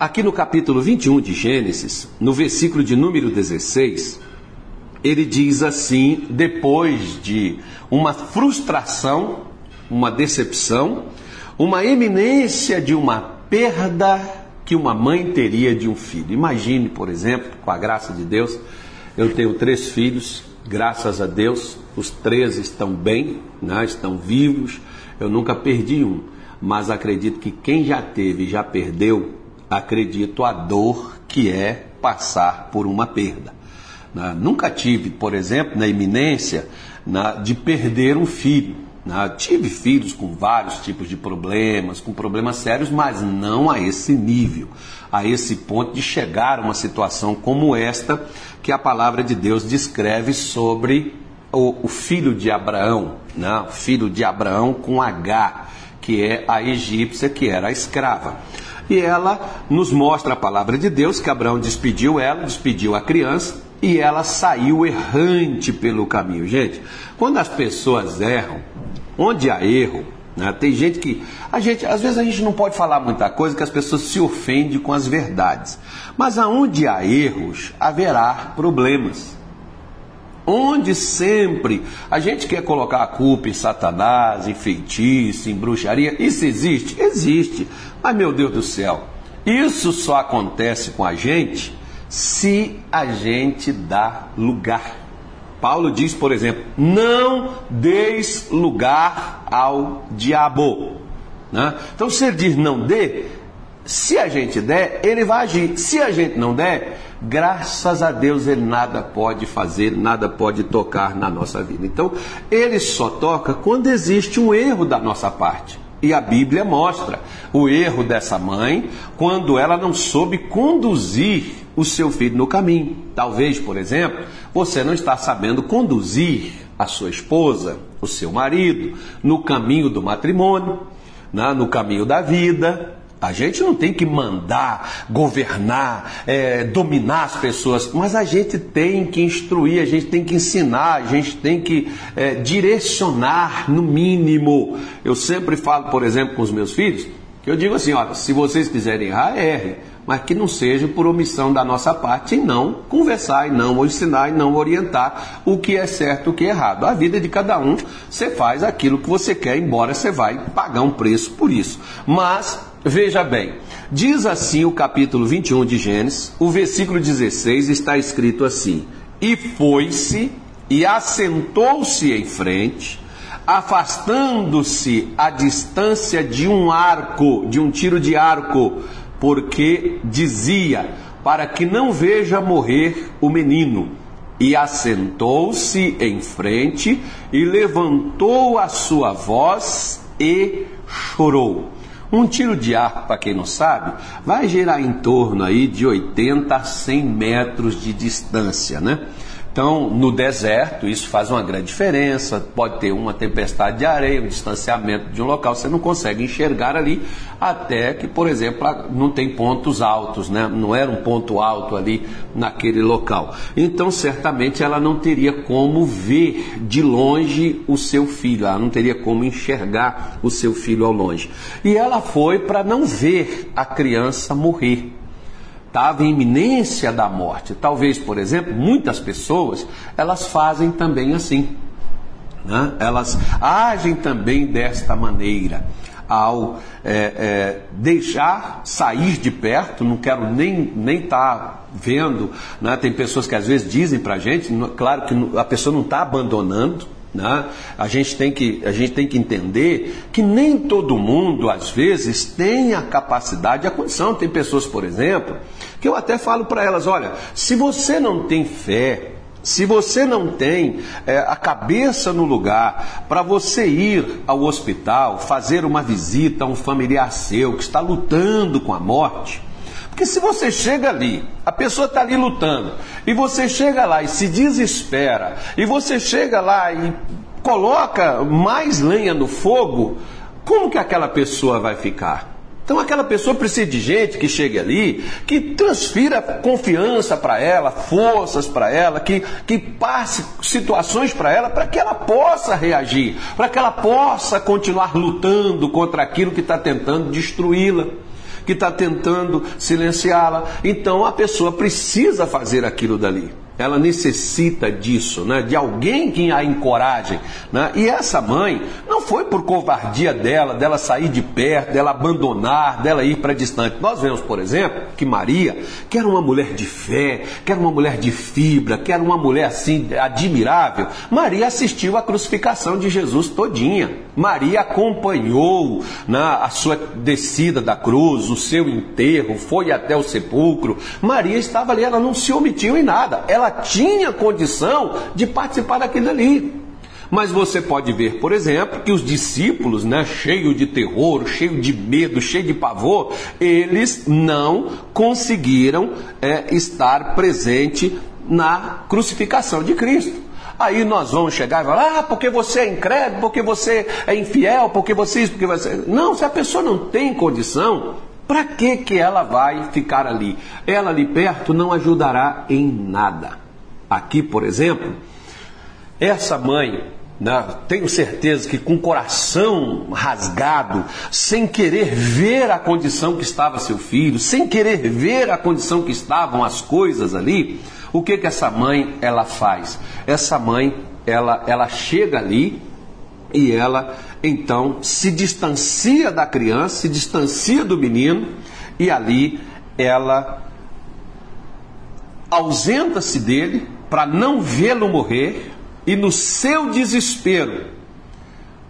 Aqui no capítulo 21 de Gênesis, no versículo de número 16, ele diz assim, depois de uma frustração, uma decepção, uma eminência de uma perda que uma mãe teria de um filho. Imagine, por exemplo, com a graça de Deus, eu tenho três filhos, graças a Deus, os três estão bem, né, estão vivos, eu nunca perdi um, mas acredito que quem já teve e já perdeu, acredito a dor que é passar por uma perda. Nunca tive, por exemplo, na iminência de perder um filho. Tive filhos com vários tipos de problemas, com problemas sérios, mas não a esse nível, a esse ponto de chegar a uma situação como esta que a palavra de Deus descreve sobre o, filho de Abraão, né? filho de Abraão com H, que é a egípcia, que era a escrava. E ela nos mostra a palavra de Deus que Abraão despediu ela, despediu a criança, e ela saiu errante pelo caminho. Gente, quando as pessoas erram, onde há erro, né, tem gente que. A gente, às vezes a gente não pode falar muita coisa que as pessoas se ofendem com as verdades. Mas aonde há erros, haverá problemas. Onde sempre a gente quer colocar a culpa em Satanás, em feitiço, em bruxaria, isso existe? Existe. Mas, meu Deus do céu, isso só acontece com a gente se a gente dá lugar. Paulo diz, por exemplo, não deis lugar ao diabo. Né? Então, se ele diz não dê, se a gente der, ele vai agir. Se a gente não der, graças a Deus ele nada pode fazer, nada pode tocar na nossa vida. Então, ele só toca quando existe um erro da nossa parte. E a Bíblia mostra o erro dessa mãe quando ela não soube conduzir o seu filho no caminho. Talvez, por exemplo, você não está sabendo conduzir a sua esposa, o seu marido, no caminho do matrimônio, né, no caminho da vida. A gente não tem que mandar, governar, é, dominar as pessoas, mas a gente tem que instruir, a gente tem que ensinar, a gente tem que é, direcionar, no mínimo. Eu sempre falo, por exemplo, com os meus filhos, que eu digo assim: olha, se vocês quiserem errar, erre mas que não seja por omissão da nossa parte e não conversar, e não ensinar, e não orientar o que é certo e o que é errado. A vida de cada um, você faz aquilo que você quer, embora você vai pagar um preço por isso. Mas, veja bem, diz assim o capítulo 21 de Gênesis, o versículo 16 está escrito assim: E foi-se e assentou-se em frente, afastando-se a distância de um arco, de um tiro de arco, porque dizia: Para que não veja morrer o menino. E assentou-se em frente e levantou a sua voz e chorou. Um tiro de arco, para quem não sabe, vai gerar em torno aí de 80 a 100 metros de distância, né? Então, no deserto, isso faz uma grande diferença. Pode ter uma tempestade de areia, um distanciamento de um local, você não consegue enxergar ali, até que, por exemplo, não tem pontos altos, né? não era um ponto alto ali naquele local. Então, certamente, ela não teria como ver de longe o seu filho, ela não teria como enxergar o seu filho ao longe. E ela foi para não ver a criança morrer estava em iminência da morte. Talvez, por exemplo, muitas pessoas elas fazem também assim. Né? Elas agem também desta maneira ao é, é, deixar sair de perto, não quero nem nem estar tá vendo, né? tem pessoas que às vezes dizem para a gente, claro que a pessoa não está abandonando, né? A, gente tem que, a gente tem que entender que nem todo mundo, às vezes, tem a capacidade, a condição. Tem pessoas, por exemplo, que eu até falo para elas: olha, se você não tem fé, se você não tem é, a cabeça no lugar para você ir ao hospital, fazer uma visita a um familiar seu que está lutando com a morte, porque se você chega ali, a pessoa está ali lutando, e você chega lá e se desespera, e você chega lá e coloca mais lenha no fogo, como que aquela pessoa vai ficar? Então aquela pessoa precisa de gente que chegue ali, que transfira confiança para ela, forças para ela, que, que passe situações para ela, para que ela possa reagir, para que ela possa continuar lutando contra aquilo que está tentando destruí-la que está tentando silenciá-la. Então a pessoa precisa fazer aquilo dali ela necessita disso, né? de alguém que a encoraje. Né? E essa mãe não foi por covardia dela, dela sair de perto, dela abandonar, dela ir para distante. Nós vemos, por exemplo, que Maria, que era uma mulher de fé, que era uma mulher de fibra, que era uma mulher assim admirável, Maria assistiu à crucificação de Jesus todinha. Maria acompanhou né, a sua descida da cruz, o seu enterro, foi até o sepulcro. Maria estava ali, ela não se omitiu em nada. Ela tinha condição de participar daquilo ali. Mas você pode ver, por exemplo, que os discípulos, né, cheio de terror, cheio de medo, cheio de pavor, eles não conseguiram é, estar presente na crucificação de Cristo. Aí nós vamos chegar e falar, ah, porque você é incrédulo, porque você é infiel, porque você isso, porque você. Não, se a pessoa não tem condição, para que, que ela vai ficar ali? Ela ali perto não ajudará em nada. Aqui, por exemplo, essa mãe, né, tenho certeza que com o coração rasgado, sem querer ver a condição que estava seu filho, sem querer ver a condição que estavam as coisas ali, o que que essa mãe ela faz? Essa mãe ela, ela chega ali e ela então se distancia da criança, se distancia do menino e ali ela ausenta-se dele para não vê-lo morrer e no seu desespero,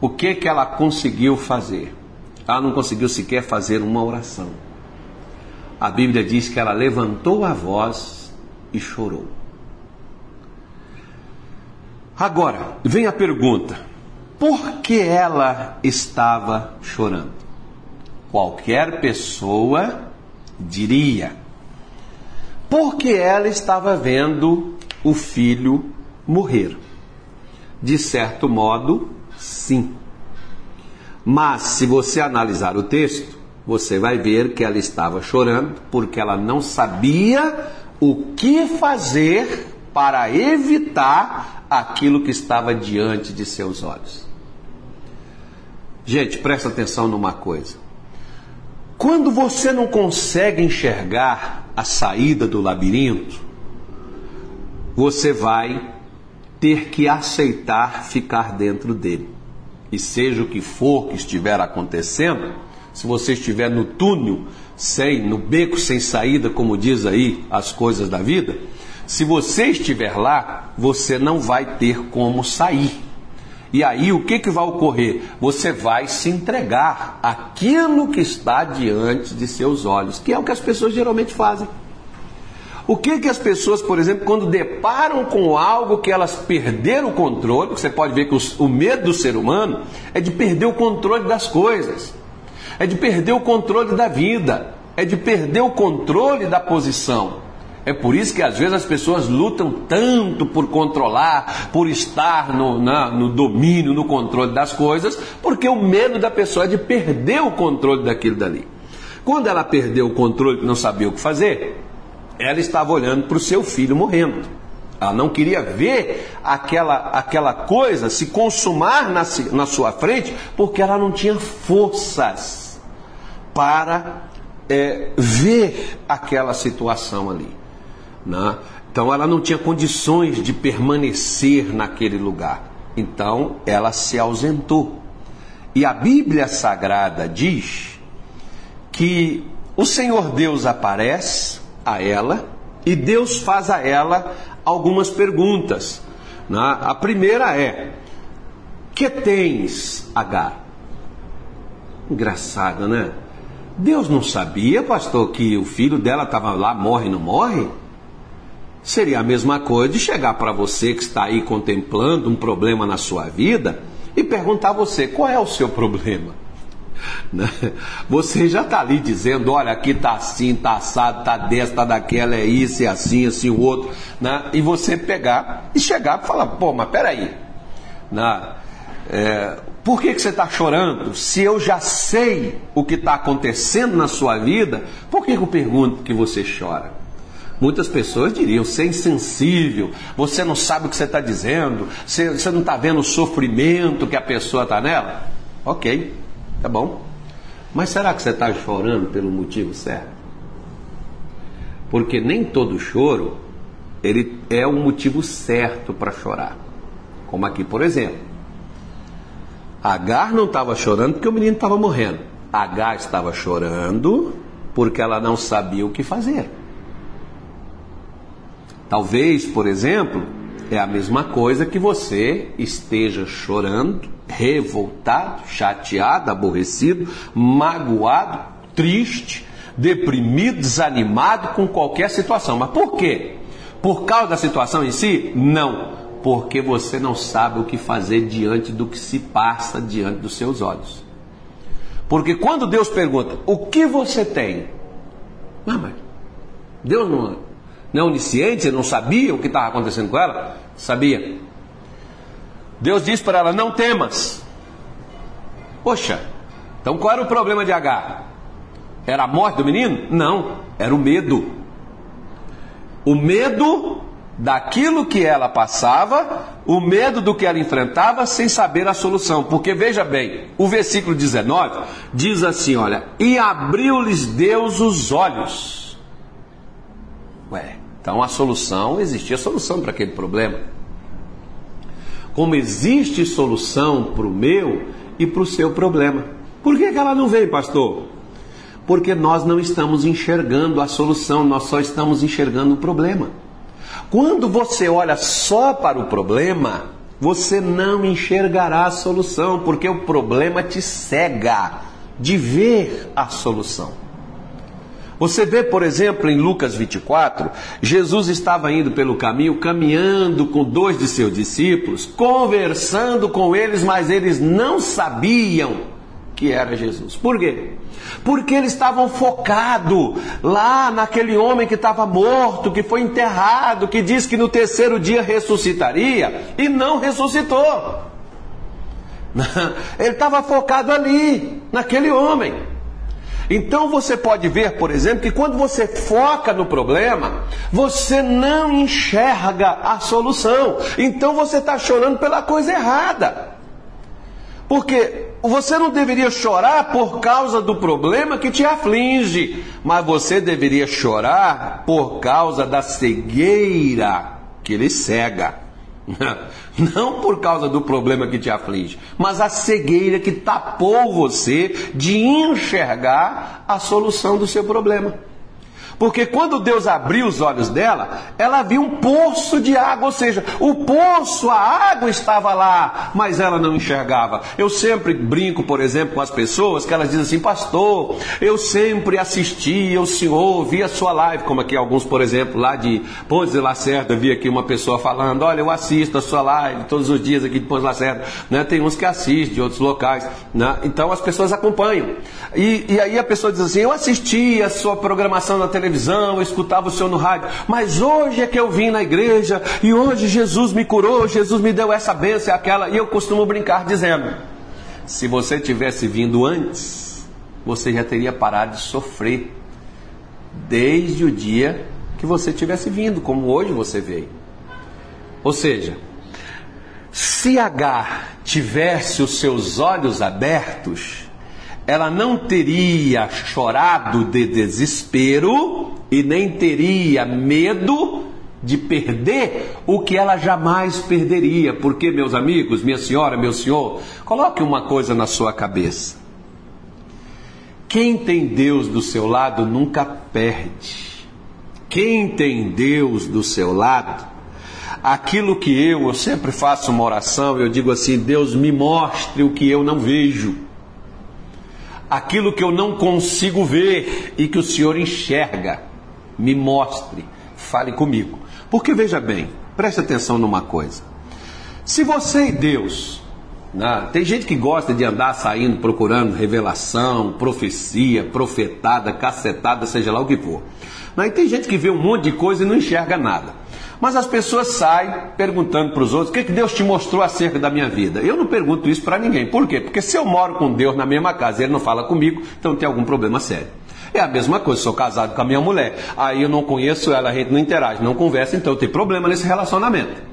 o que que ela conseguiu fazer? Ela não conseguiu sequer fazer uma oração. A Bíblia diz que ela levantou a voz e chorou. Agora, vem a pergunta: por que ela estava chorando? Qualquer pessoa diria. Porque ela estava vendo o filho morrer. De certo modo, sim. Mas se você analisar o texto, você vai ver que ela estava chorando porque ela não sabia o que fazer para evitar aquilo que estava diante de seus olhos. Gente, presta atenção numa coisa. Quando você não consegue enxergar a saída do labirinto, você vai ter que aceitar ficar dentro dele. E seja o que for que estiver acontecendo, se você estiver no túnel, sem, no beco sem saída, como diz aí as coisas da vida, se você estiver lá, você não vai ter como sair. E aí o que, que vai ocorrer? Você vai se entregar aquilo que está diante de seus olhos, que é o que as pessoas geralmente fazem. O que, que as pessoas, por exemplo, quando deparam com algo que elas perderam o controle, você pode ver que os, o medo do ser humano é de perder o controle das coisas, é de perder o controle da vida, é de perder o controle da posição. É por isso que às vezes as pessoas lutam tanto por controlar, por estar no, na, no domínio, no controle das coisas, porque o medo da pessoa é de perder o controle daquilo dali. Quando ela perdeu o controle não sabia o que fazer, ela estava olhando para o seu filho morrendo. Ela não queria ver aquela, aquela coisa se consumar na, na sua frente, porque ela não tinha forças para é, ver aquela situação ali. Né? Então ela não tinha condições de permanecer naquele lugar. Então ela se ausentou. E a Bíblia Sagrada diz que o Senhor Deus aparece a ela e Deus faz a ela algumas perguntas. Né? A primeira é: Que tens, Agar? Engraçado, né? Deus não sabia, pastor, que o filho dela estava lá, morre, não morre? Seria a mesma coisa de chegar para você que está aí contemplando um problema na sua vida e perguntar a você qual é o seu problema. Né? Você já está ali dizendo, olha, aqui está assim, está assado, está dessa, está daquela, é isso, é assim, assim, o outro. Né? E você pegar e chegar e falar, pô, mas peraí. Né? É, por que, que você está chorando? Se eu já sei o que está acontecendo na sua vida, por que, que eu pergunto que você chora? Muitas pessoas diriam: você é insensível, você não sabe o que você está dizendo, você, você não está vendo o sofrimento que a pessoa está nela. Ok, tá bom. Mas será que você está chorando pelo motivo certo? Porque nem todo choro ele é o motivo certo para chorar. Como aqui, por exemplo. Agar não estava chorando porque o menino estava morrendo. Agar estava chorando porque ela não sabia o que fazer. Talvez, por exemplo, é a mesma coisa que você esteja chorando, revoltado, chateado, aborrecido, magoado, triste, deprimido, desanimado com qualquer situação. Mas por quê? Por causa da situação em si? Não. Porque você não sabe o que fazer diante do que se passa diante dos seus olhos. Porque quando Deus pergunta, o que você tem? Não, mas Deus não, não é onisciente, não sabia o que estava acontecendo com ela? Sabia. Deus disse para ela, não temas. Poxa, então qual era o problema de Agar? Era a morte do menino? Não, era o medo. O medo daquilo que ela passava, o medo do que ela enfrentava, sem saber a solução. Porque veja bem, o versículo 19 diz assim: olha, e abriu-lhes Deus os olhos. Ué, então a solução, existia solução para aquele problema. Como existe solução para o meu e para o seu problema. Por que, que ela não vem, pastor? porque nós não estamos enxergando a solução, nós só estamos enxergando o problema. Quando você olha só para o problema, você não enxergará a solução, porque o problema te cega de ver a solução. Você vê, por exemplo, em Lucas 24, Jesus estava indo pelo caminho, caminhando com dois de seus discípulos, conversando com eles, mas eles não sabiam que era Jesus. Por quê? Porque eles estavam focados lá naquele homem que estava morto, que foi enterrado, que diz que no terceiro dia ressuscitaria e não ressuscitou. Ele estava focado ali, naquele homem. Então você pode ver, por exemplo, que quando você foca no problema, você não enxerga a solução. Então você está chorando pela coisa errada. Porque você não deveria chorar por causa do problema que te aflige, mas você deveria chorar por causa da cegueira que lhe cega. Não por causa do problema que te aflige, mas a cegueira que tapou você de enxergar a solução do seu problema. Porque quando Deus abriu os olhos dela, ela viu um poço de água, ou seja, o poço, a água estava lá, mas ela não enxergava. Eu sempre brinco, por exemplo, com as pessoas que elas dizem assim, pastor, eu sempre assistia o senhor, via sua live, como aqui alguns, por exemplo, lá de Pontes de Lacerda, vi aqui uma pessoa falando, olha, eu assisto a sua live todos os dias aqui de Pontes de Lacerda, né? tem uns que assistem de outros locais, né? então as pessoas acompanham. E, e aí a pessoa diz assim, eu assisti a sua programação na televisão, televisão, eu escutava o Senhor no rádio, mas hoje é que eu vim na igreja e hoje Jesus me curou, Jesus me deu essa bênção e aquela, e eu costumo brincar dizendo: se você tivesse vindo antes, você já teria parado de sofrer desde o dia que você tivesse vindo, como hoje você veio. Ou seja, se Agar tivesse os seus olhos abertos, ela não teria chorado de desespero e nem teria medo de perder o que ela jamais perderia. Porque, meus amigos, minha senhora, meu senhor, coloque uma coisa na sua cabeça. Quem tem Deus do seu lado nunca perde. Quem tem Deus do seu lado, aquilo que eu, eu sempre faço uma oração, eu digo assim: Deus me mostre o que eu não vejo aquilo que eu não consigo ver e que o Senhor enxerga. Me mostre, fale comigo. Porque veja bem, preste atenção numa coisa. Se você e Deus, né, tem gente que gosta de andar saindo procurando revelação, profecia, profetada, cacetada, seja lá o que for. Mas tem gente que vê um monte de coisa e não enxerga nada. Mas as pessoas saem perguntando para os outros: o que, que Deus te mostrou acerca da minha vida? Eu não pergunto isso para ninguém. Por quê? Porque se eu moro com Deus na mesma casa e ele não fala comigo, então tem algum problema sério. É a mesma coisa, sou casado com a minha mulher, aí eu não conheço ela, a gente não interage, não conversa, então tem problema nesse relacionamento.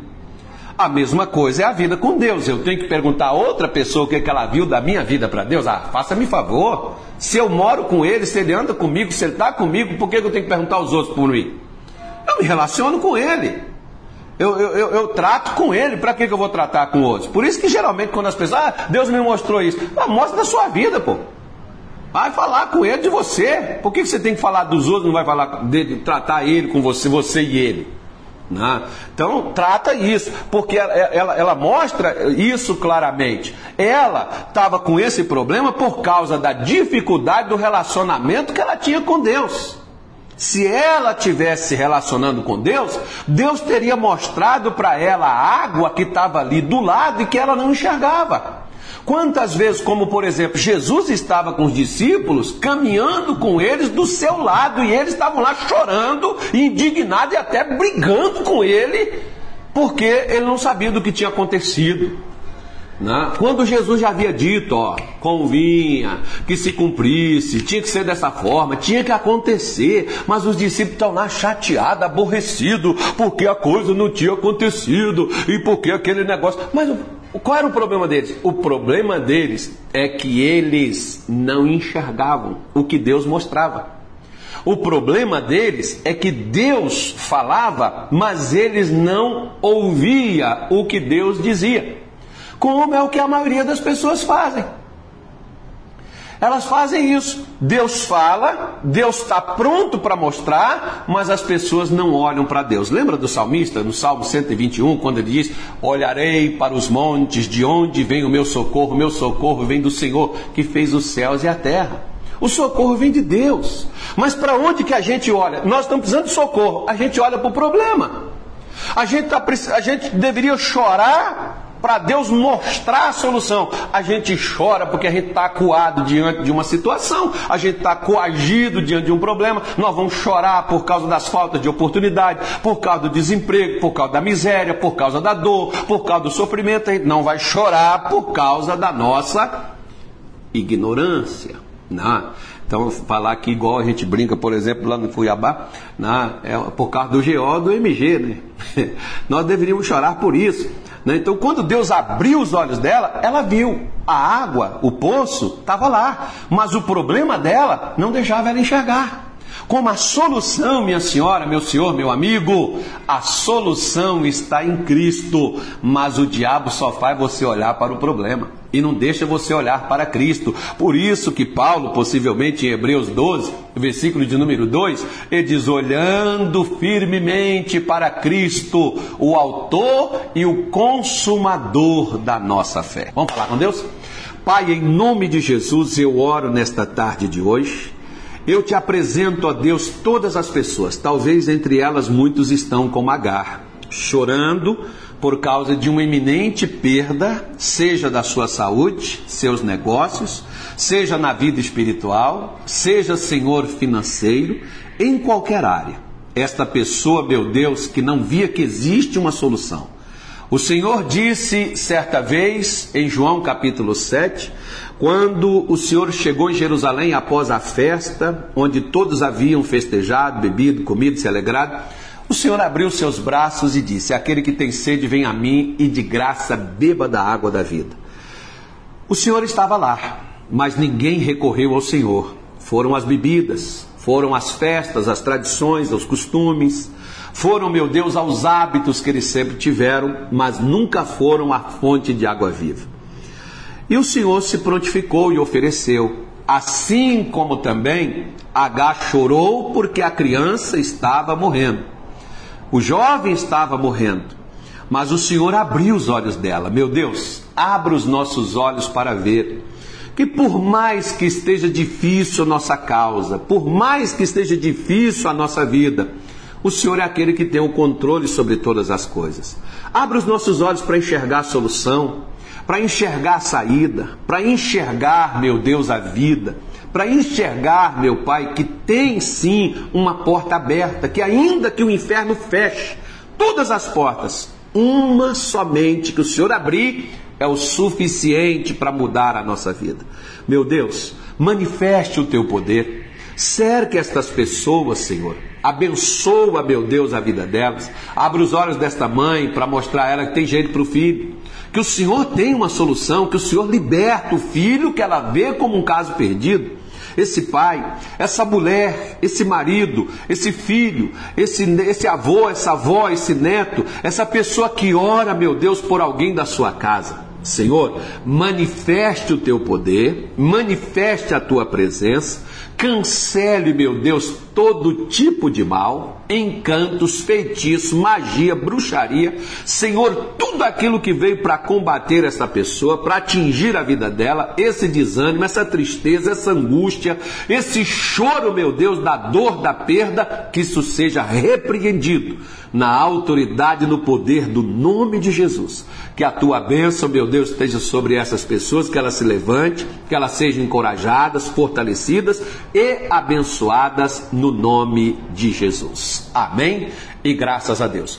A mesma coisa é a vida com Deus. Eu tenho que perguntar a outra pessoa o que, é que ela viu da minha vida para Deus. Ah, faça-me favor. Se eu moro com ele, se ele anda comigo, se ele está comigo, por que eu tenho que perguntar aos outros por mim? Eu me relaciono com ele. Eu, eu, eu, eu trato com ele, para que, eu vou tratar com outros? Por isso que geralmente quando as pessoas, ah, Deus me mostrou isso. Ah, mostra da sua vida, pô. Vai falar com ele de você. Por que você tem que falar dos outros, não vai falar de, tratar ele com você, você e ele? Né? Então, trata isso, porque ela, ela, ela mostra isso claramente. Ela estava com esse problema por causa da dificuldade do relacionamento que ela tinha com Deus. Se ela tivesse se relacionando com Deus, Deus teria mostrado para ela a água que estava ali do lado e que ela não enxergava. Quantas vezes, como por exemplo, Jesus estava com os discípulos, caminhando com eles do seu lado, e eles estavam lá chorando, indignados e até brigando com ele, porque ele não sabia do que tinha acontecido. Né? Quando Jesus já havia dito, ó, convinha que se cumprisse, tinha que ser dessa forma, tinha que acontecer, mas os discípulos estão lá chateados, aborrecidos, porque a coisa não tinha acontecido e porque aquele negócio. Mas qual era o problema deles? O problema deles é que eles não enxergavam o que Deus mostrava. O problema deles é que Deus falava, mas eles não ouviam o que Deus dizia. Como é o que a maioria das pessoas fazem. Elas fazem isso. Deus fala, Deus está pronto para mostrar, mas as pessoas não olham para Deus. Lembra do salmista, no Salmo 121, quando ele diz: Olharei para os montes, de onde vem o meu socorro? Meu socorro vem do Senhor, que fez os céus e a terra. O socorro vem de Deus. Mas para onde que a gente olha? Nós estamos precisando de socorro. A gente olha para o problema. A gente, tá, a gente deveria chorar para Deus mostrar a solução. A gente chora porque a gente está acuado diante de uma situação, a gente está coagido diante de um problema. Nós vamos chorar por causa das faltas de oportunidade, por causa do desemprego, por causa da miséria, por causa da dor, por causa do sofrimento. A gente não vai chorar por causa da nossa ignorância. Né? Então, falar aqui igual a gente brinca, por exemplo, lá no Cuiabá, né? é por causa do GO do MG. Né? Nós deveríamos chorar por isso. Né? Então, quando Deus abriu os olhos dela, ela viu a água, o poço, estava lá. Mas o problema dela não deixava ela enxergar. Como a solução, minha senhora, meu senhor, meu amigo, a solução está em Cristo, mas o diabo só faz você olhar para o problema e não deixa você olhar para Cristo. Por isso que Paulo, possivelmente em Hebreus 12, versículo de número 2, ele diz: olhando firmemente para Cristo, o autor e o consumador da nossa fé. Vamos falar com Deus? Pai, em nome de Jesus, eu oro nesta tarde de hoje eu te apresento a Deus todas as pessoas, talvez entre elas muitos estão como Agar, chorando por causa de uma iminente perda, seja da sua saúde, seus negócios, seja na vida espiritual, seja senhor financeiro, em qualquer área. Esta pessoa, meu Deus, que não via que existe uma solução. O Senhor disse certa vez, em João capítulo 7, quando o Senhor chegou em Jerusalém após a festa, onde todos haviam festejado, bebido, comido, se alegrado, o Senhor abriu seus braços e disse: Aquele que tem sede, vem a mim e de graça beba da água da vida. O Senhor estava lá, mas ninguém recorreu ao Senhor. Foram as bebidas, foram as festas, as tradições, os costumes, foram, meu Deus, aos hábitos que eles sempre tiveram, mas nunca foram a fonte de água viva. E o Senhor se prontificou e ofereceu. Assim como também H chorou porque a criança estava morrendo. O jovem estava morrendo. Mas o Senhor abriu os olhos dela. Meu Deus, abra os nossos olhos para ver que por mais que esteja difícil a nossa causa, por mais que esteja difícil a nossa vida, o Senhor é aquele que tem o controle sobre todas as coisas. Abra os nossos olhos para enxergar a solução, para enxergar a saída, para enxergar, meu Deus, a vida, para enxergar, meu Pai, que tem sim uma porta aberta, que ainda que o inferno feche todas as portas, uma somente que o Senhor abrir é o suficiente para mudar a nossa vida. Meu Deus, manifeste o teu poder. Cerque estas pessoas, Senhor. Abençoa, meu Deus, a vida delas. Abre os olhos desta mãe para mostrar a ela que tem jeito para o filho. Que o Senhor tem uma solução, que o Senhor liberta o filho que ela vê como um caso perdido esse pai, essa mulher, esse marido, esse filho, esse, esse avô, essa avó, esse neto, essa pessoa que ora, meu Deus, por alguém da sua casa. Senhor, manifeste o teu poder, manifeste a tua presença, cancele, meu Deus, todo tipo de mal, encantos, feitiços, magia, bruxaria. Senhor, tudo aquilo que veio para combater essa pessoa, para atingir a vida dela, esse desânimo, essa tristeza, essa angústia, esse choro, meu Deus, da dor, da perda, que isso seja repreendido na autoridade e no poder do nome de Jesus. Que a tua bênção, meu Deus, esteja sobre essas pessoas, que elas se levante, que elas sejam encorajadas, fortalecidas e abençoadas no nome de Jesus. Amém? E graças a Deus.